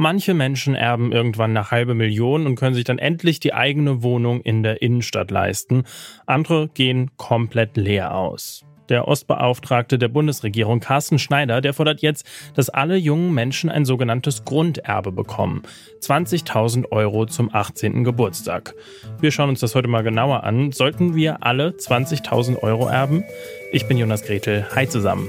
Manche Menschen erben irgendwann eine halbe Million und können sich dann endlich die eigene Wohnung in der Innenstadt leisten. Andere gehen komplett leer aus. Der Ostbeauftragte der Bundesregierung Carsten Schneider, der fordert jetzt, dass alle jungen Menschen ein sogenanntes Grunderbe bekommen. 20.000 Euro zum 18. Geburtstag. Wir schauen uns das heute mal genauer an. Sollten wir alle 20.000 Euro erben? Ich bin Jonas Gretel. Hi zusammen.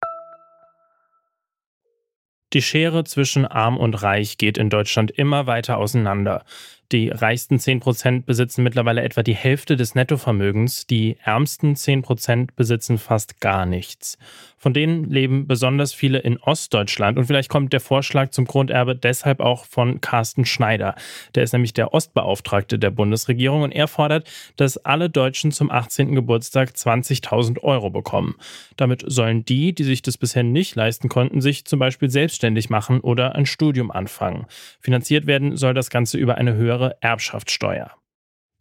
Die Schere zwischen arm und reich geht in Deutschland immer weiter auseinander. Die reichsten 10% besitzen mittlerweile etwa die Hälfte des Nettovermögens, die ärmsten 10% besitzen fast gar nichts. Von denen leben besonders viele in Ostdeutschland und vielleicht kommt der Vorschlag zum Grunderbe deshalb auch von Carsten Schneider. Der ist nämlich der Ostbeauftragte der Bundesregierung und er fordert, dass alle Deutschen zum 18. Geburtstag 20.000 Euro bekommen. Damit sollen die, die sich das bisher nicht leisten konnten, sich zum Beispiel selbstständig machen oder ein Studium anfangen. Finanziert werden soll das Ganze über eine höhere Erbschaftssteuer.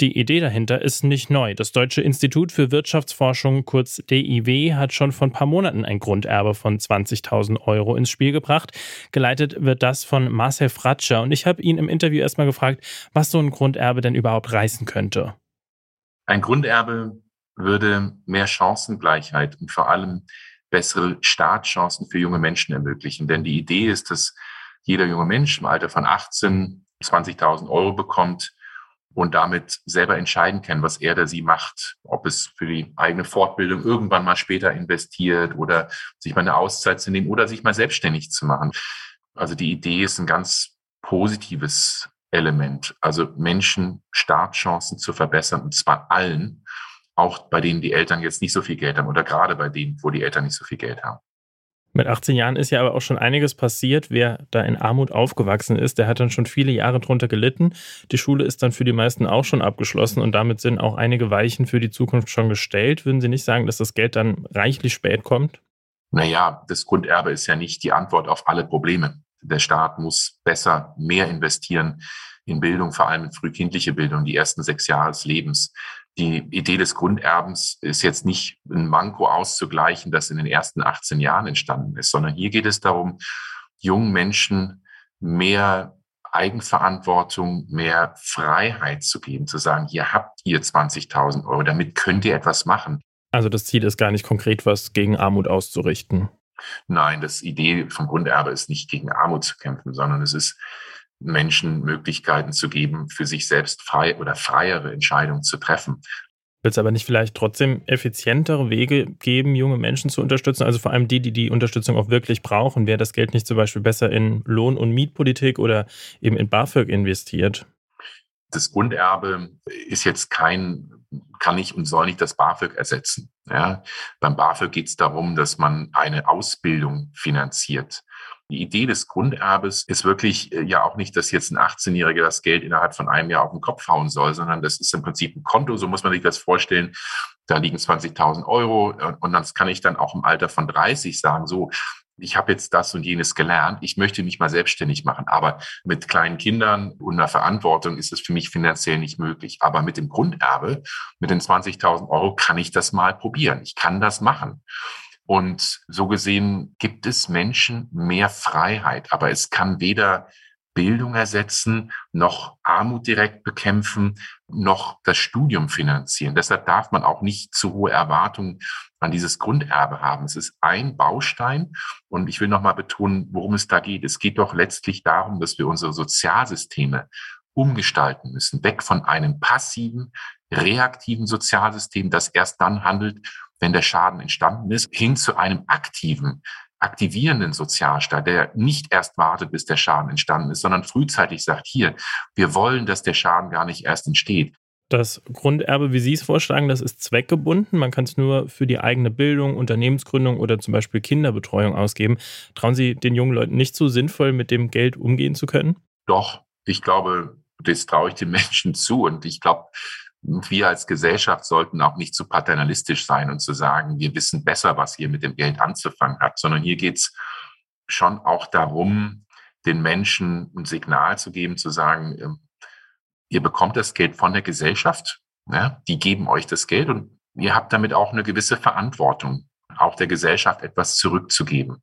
Die Idee dahinter ist nicht neu. Das Deutsche Institut für Wirtschaftsforschung, kurz DIW, hat schon vor ein paar Monaten ein Grunderbe von 20.000 Euro ins Spiel gebracht. Geleitet wird das von Marcel Fratscher. Und ich habe ihn im Interview erstmal gefragt, was so ein Grunderbe denn überhaupt reißen könnte. Ein Grunderbe würde mehr Chancengleichheit und vor allem bessere Startchancen für junge Menschen ermöglichen. Denn die Idee ist, dass jeder junge Mensch im Alter von 18 20.000 Euro bekommt und damit selber entscheiden kann, was er oder sie macht, ob es für die eigene Fortbildung irgendwann mal später investiert oder sich mal eine Auszeit zu nehmen oder sich mal selbstständig zu machen. Also die Idee ist ein ganz positives Element, also Menschen Startchancen zu verbessern und zwar allen, auch bei denen die Eltern jetzt nicht so viel Geld haben oder gerade bei denen, wo die Eltern nicht so viel Geld haben. Mit 18 Jahren ist ja aber auch schon einiges passiert. Wer da in Armut aufgewachsen ist, der hat dann schon viele Jahre drunter gelitten. Die Schule ist dann für die meisten auch schon abgeschlossen und damit sind auch einige Weichen für die Zukunft schon gestellt. Würden Sie nicht sagen, dass das Geld dann reichlich spät kommt? Naja, das Grunderbe ist ja nicht die Antwort auf alle Probleme. Der Staat muss besser, mehr investieren in Bildung, vor allem in frühkindliche Bildung, die ersten sechs Jahre des Lebens die Idee des Grunderbens ist jetzt nicht ein Manko auszugleichen, das in den ersten 18 Jahren entstanden ist, sondern hier geht es darum, jungen Menschen mehr Eigenverantwortung, mehr Freiheit zu geben, zu sagen, hier habt ihr 20.000 Euro, damit könnt ihr etwas machen. Also das Ziel ist gar nicht konkret, was gegen Armut auszurichten. Nein, das Idee vom Grunderbe ist nicht gegen Armut zu kämpfen, sondern es ist Menschen Möglichkeiten zu geben, für sich selbst frei oder freiere Entscheidungen zu treffen. Wird es aber nicht vielleicht trotzdem effizientere Wege geben, junge Menschen zu unterstützen? Also vor allem die, die die Unterstützung auch wirklich brauchen. Wäre das Geld nicht zum Beispiel besser in Lohn- und Mietpolitik oder eben in BAföG investiert? Das Grunderbe ist jetzt kein, kann nicht und soll nicht das BAföG ersetzen. Ja? Beim BAföG geht es darum, dass man eine Ausbildung finanziert. Die Idee des Grunderbes ist wirklich äh, ja auch nicht, dass jetzt ein 18-Jähriger das Geld innerhalb von einem Jahr auf den Kopf hauen soll, sondern das ist im Prinzip ein Konto, so muss man sich das vorstellen. Da liegen 20.000 Euro und dann kann ich dann auch im Alter von 30 sagen, so, ich habe jetzt das und jenes gelernt, ich möchte mich mal selbstständig machen. Aber mit kleinen Kindern und einer Verantwortung ist es für mich finanziell nicht möglich. Aber mit dem Grunderbe, mit den 20.000 Euro kann ich das mal probieren. Ich kann das machen. Und so gesehen gibt es Menschen mehr Freiheit, aber es kann weder Bildung ersetzen, noch Armut direkt bekämpfen, noch das Studium finanzieren. Deshalb darf man auch nicht zu hohe Erwartungen an dieses Grunderbe haben. Es ist ein Baustein und ich will nochmal betonen, worum es da geht. Es geht doch letztlich darum, dass wir unsere Sozialsysteme umgestalten müssen, weg von einem passiven, reaktiven Sozialsystem, das erst dann handelt, wenn der Schaden entstanden ist, hin zu einem aktiven, aktivierenden Sozialstaat, der nicht erst wartet, bis der Schaden entstanden ist, sondern frühzeitig sagt, hier, wir wollen, dass der Schaden gar nicht erst entsteht. Das Grunderbe, wie Sie es vorschlagen, das ist zweckgebunden. Man kann es nur für die eigene Bildung, Unternehmensgründung oder zum Beispiel Kinderbetreuung ausgeben. Trauen Sie den jungen Leuten nicht so sinnvoll mit dem Geld umgehen zu können? Doch, ich glaube, das traue ich den Menschen zu. Und ich glaube, wir als Gesellschaft sollten auch nicht zu paternalistisch sein und zu sagen, wir wissen besser, was hier mit dem Geld anzufangen hat, sondern hier geht es schon auch darum, den Menschen ein Signal zu geben, zu sagen, ähm, ihr bekommt das Geld von der Gesellschaft, ja, die geben euch das Geld und ihr habt damit auch eine gewisse Verantwortung, auch der Gesellschaft etwas zurückzugeben.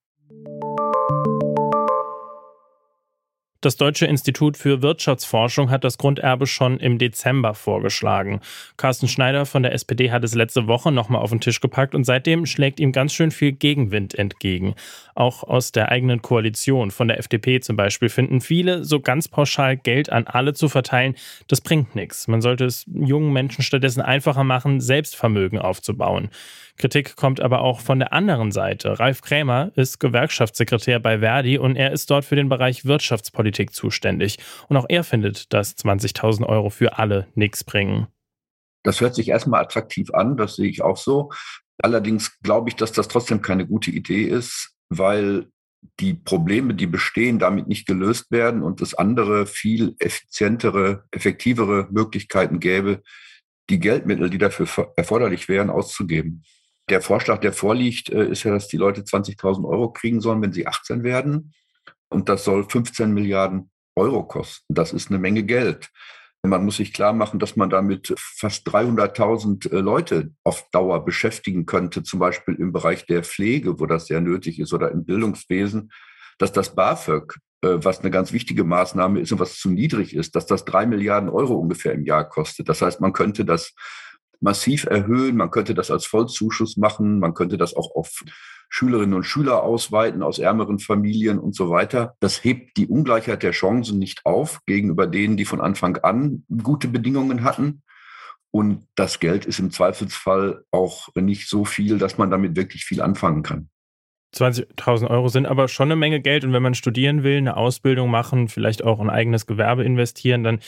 Das Deutsche Institut für Wirtschaftsforschung hat das Grunderbe schon im Dezember vorgeschlagen. Carsten Schneider von der SPD hat es letzte Woche nochmal auf den Tisch gepackt und seitdem schlägt ihm ganz schön viel Gegenwind entgegen. Auch aus der eigenen Koalition, von der FDP zum Beispiel, finden viele, so ganz pauschal Geld an alle zu verteilen, das bringt nichts. Man sollte es jungen Menschen stattdessen einfacher machen, Selbstvermögen aufzubauen. Kritik kommt aber auch von der anderen Seite. Ralf Krämer ist Gewerkschaftssekretär bei Verdi und er ist dort für den Bereich Wirtschaftspolitik zuständig. Und auch er findet, dass 20.000 Euro für alle nichts bringen. Das hört sich erstmal attraktiv an, das sehe ich auch so. Allerdings glaube ich, dass das trotzdem keine gute Idee ist, weil die Probleme, die bestehen, damit nicht gelöst werden und es andere, viel effizientere, effektivere Möglichkeiten gäbe, die Geldmittel, die dafür erforderlich wären, auszugeben. Der Vorschlag, der vorliegt, äh, ist ja, dass die Leute 20.000 Euro kriegen sollen, wenn sie 18 werden. Und das soll 15 Milliarden Euro kosten. Das ist eine Menge Geld. Man muss sich klar machen, dass man damit fast 300.000 äh, Leute auf Dauer beschäftigen könnte, zum Beispiel im Bereich der Pflege, wo das sehr nötig ist, oder im Bildungswesen, dass das BAföG, äh, was eine ganz wichtige Maßnahme ist und was zu niedrig ist, dass das drei Milliarden Euro ungefähr im Jahr kostet. Das heißt, man könnte das massiv erhöhen. Man könnte das als Vollzuschuss machen. Man könnte das auch auf Schülerinnen und Schüler ausweiten aus ärmeren Familien und so weiter. Das hebt die Ungleichheit der Chancen nicht auf gegenüber denen, die von Anfang an gute Bedingungen hatten. Und das Geld ist im Zweifelsfall auch nicht so viel, dass man damit wirklich viel anfangen kann. 20.000 Euro sind aber schon eine Menge Geld und wenn man studieren will, eine Ausbildung machen, vielleicht auch ein eigenes Gewerbe investieren, dann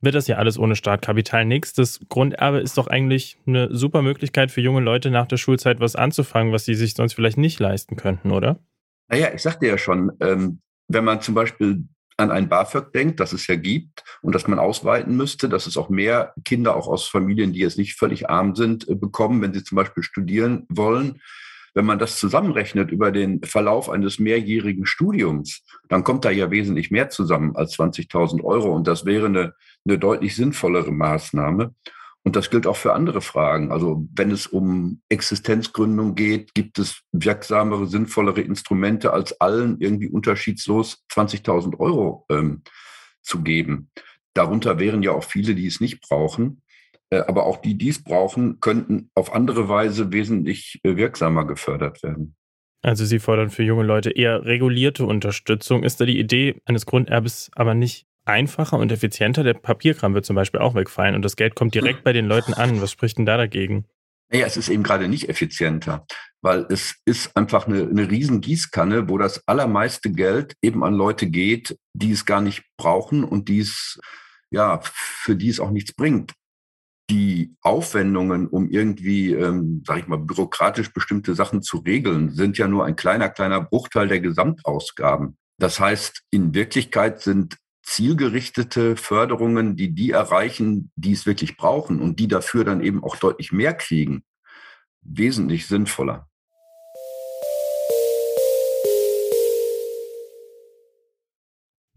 wird das ja alles ohne Startkapital nichts. Das Grunderbe ist doch eigentlich eine super Möglichkeit für junge Leute nach der Schulzeit was anzufangen, was sie sich sonst vielleicht nicht leisten könnten, oder? Naja, ich sagte ja schon, ähm, wenn man zum Beispiel an ein BAföG denkt, das es ja gibt und das man ausweiten müsste, dass es auch mehr Kinder auch aus Familien, die jetzt nicht völlig arm sind, äh, bekommen, wenn sie zum Beispiel studieren wollen wenn man das zusammenrechnet über den Verlauf eines mehrjährigen Studiums, dann kommt da ja wesentlich mehr zusammen als 20.000 Euro. Und das wäre eine, eine deutlich sinnvollere Maßnahme. Und das gilt auch für andere Fragen. Also wenn es um Existenzgründung geht, gibt es wirksamere, sinnvollere Instrumente, als allen irgendwie unterschiedslos 20.000 Euro ähm, zu geben. Darunter wären ja auch viele, die es nicht brauchen. Äh, aber auch die, die es brauchen, könnten auf andere Weise wesentlich äh, wirksamer gefördert werden. Also Sie fordern für junge Leute eher regulierte Unterstützung. Ist da die Idee eines Grunderbes aber nicht einfacher und effizienter? Der Papierkram wird zum Beispiel auch wegfallen und das Geld kommt direkt bei den Leuten an. Was spricht denn da dagegen? Naja, es ist eben gerade nicht effizienter, weil es ist einfach eine, eine riesen Gießkanne, wo das allermeiste Geld eben an Leute geht, die es gar nicht brauchen und die es, ja, für die es auch nichts bringt die Aufwendungen, um irgendwie, ähm, sage ich mal, bürokratisch bestimmte Sachen zu regeln, sind ja nur ein kleiner, kleiner Bruchteil der Gesamtausgaben. Das heißt, in Wirklichkeit sind zielgerichtete Förderungen, die die erreichen, die es wirklich brauchen und die dafür dann eben auch deutlich mehr kriegen, wesentlich sinnvoller.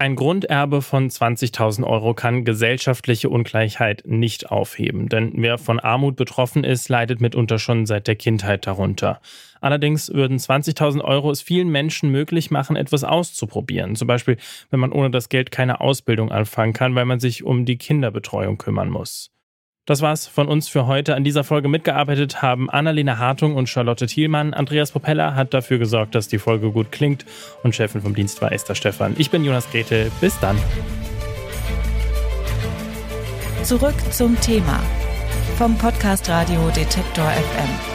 Ein Grunderbe von 20.000 Euro kann gesellschaftliche Ungleichheit nicht aufheben, denn wer von Armut betroffen ist, leidet mitunter schon seit der Kindheit darunter. Allerdings würden 20.000 Euro es vielen Menschen möglich machen, etwas auszuprobieren. Zum Beispiel, wenn man ohne das Geld keine Ausbildung anfangen kann, weil man sich um die Kinderbetreuung kümmern muss. Das war's von uns für heute. An dieser Folge mitgearbeitet haben Annalena Hartung und Charlotte Thielmann. Andreas Propeller hat dafür gesorgt, dass die Folge gut klingt. Und Chefin vom Dienst war Esther Stephan. Ich bin Jonas Gretel. Bis dann. Zurück zum Thema vom Podcast Radio Detektor FM.